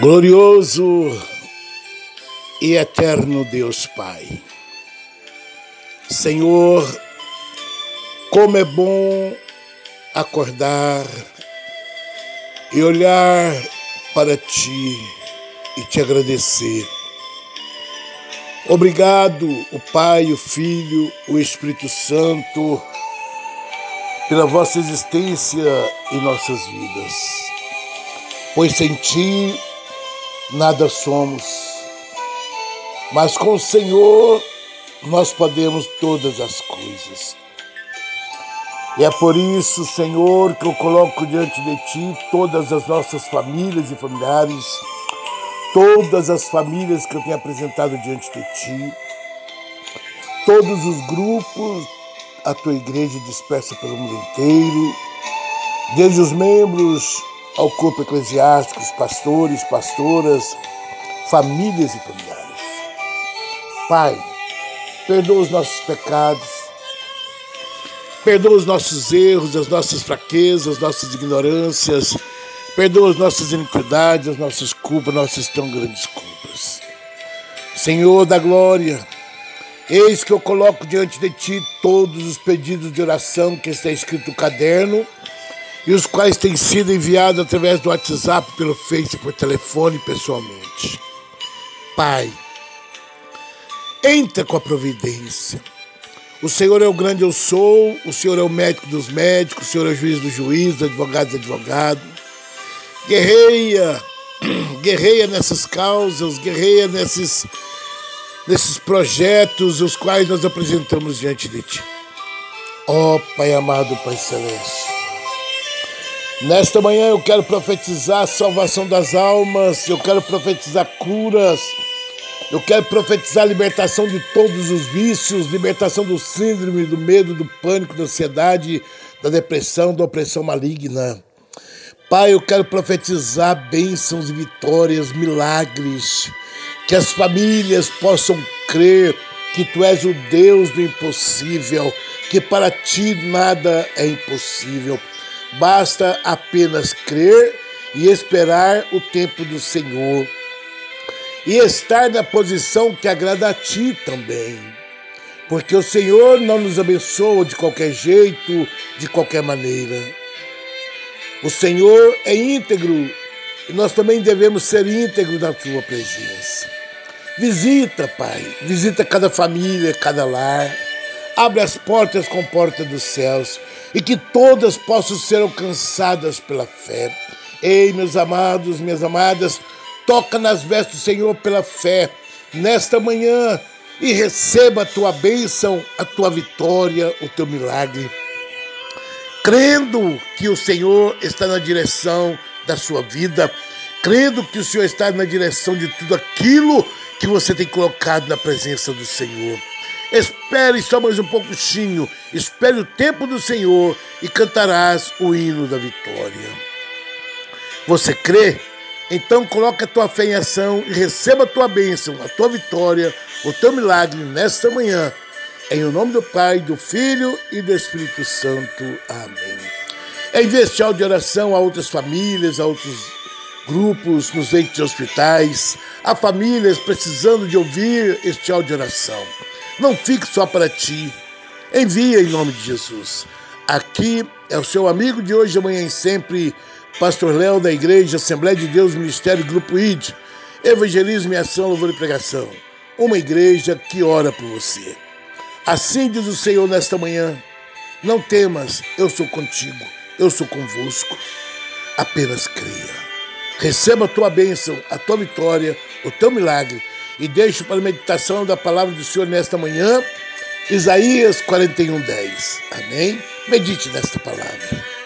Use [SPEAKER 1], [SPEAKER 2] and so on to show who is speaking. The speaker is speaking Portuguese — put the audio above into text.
[SPEAKER 1] Glorioso e eterno Deus Pai. Senhor, como é bom acordar e olhar para Ti e te agradecer. Obrigado, o Pai, o Filho, o Espírito Santo, pela vossa existência em nossas vidas. Pois sem Ti nada somos, mas com o Senhor nós podemos todas as coisas. E é por isso, Senhor, que eu coloco diante de Ti todas as nossas famílias e familiares, todas as famílias que eu tenho apresentado diante de Ti, todos os grupos, a Tua igreja dispersa pelo mundo inteiro, desde os membros ao corpo eclesiástico, pastores, pastoras, famílias e familiares. Pai, perdoa os nossos pecados, perdoa os nossos erros, as nossas fraquezas, as nossas ignorâncias, perdoa as nossas iniquidades, as nossas culpas, nossas tão grandes culpas. Senhor da glória, eis que eu coloco diante de ti todos os pedidos de oração que está escrito no caderno e os quais têm sido enviados através do WhatsApp, pelo Face, por telefone pessoalmente. Pai, entra com a providência. O Senhor é o grande eu sou, o Senhor é o médico dos médicos, o Senhor é o juiz dos juízes, advogado dos advogados. Guerreia, guerreia nessas causas, guerreia nesses, nesses projetos os quais nós apresentamos diante de Ti. Ó oh, Pai amado, Pai Celeste. Nesta manhã eu quero profetizar a salvação das almas, eu quero profetizar curas, eu quero profetizar a libertação de todos os vícios, libertação do síndrome, do medo, do pânico, da ansiedade, da depressão, da opressão maligna. Pai, eu quero profetizar bênçãos e vitórias, milagres, que as famílias possam crer que tu és o Deus do impossível, que para ti nada é impossível. Basta apenas crer e esperar o tempo do Senhor. E estar na posição que agrada a ti também. Porque o Senhor não nos abençoa de qualquer jeito, de qualquer maneira. O Senhor é íntegro e nós também devemos ser íntegros na tua presença. Visita, Pai, visita cada família, cada lar. Abre as portas com porta dos céus e que todas possam ser alcançadas pela fé. Ei, meus amados, minhas amadas, toca nas vestes do Senhor pela fé nesta manhã e receba a tua bênção, a tua vitória, o teu milagre. Crendo que o Senhor está na direção da sua vida, crendo que o Senhor está na direção de tudo aquilo que você tem colocado na presença do Senhor. Espere só mais um pouquinho, espere o tempo do Senhor e cantarás o hino da vitória. Você crê? Então coloque a tua fé em ação e receba a tua bênção, a tua vitória, o teu milagre nesta manhã. Em o nome do Pai, do Filho e do Espírito Santo. Amém. Envie este áudio de oração a outras famílias, a outros grupos, nos leitos de hospitais, a famílias precisando de ouvir este áudio de oração. Não fique só para ti. Envia em nome de Jesus. Aqui é o seu amigo de hoje, amanhã e sempre, Pastor Léo da Igreja Assembleia de Deus Ministério Grupo ID, Evangelismo e Ação, Louvor e Pregação. Uma igreja que ora por você. Assim diz o Senhor nesta manhã: Não temas, eu sou contigo, eu sou convosco. Apenas creia. Receba a tua bênção, a tua vitória, o teu milagre e deixo para a meditação da palavra do Senhor nesta manhã, Isaías 41, 10. Amém? Medite nesta palavra.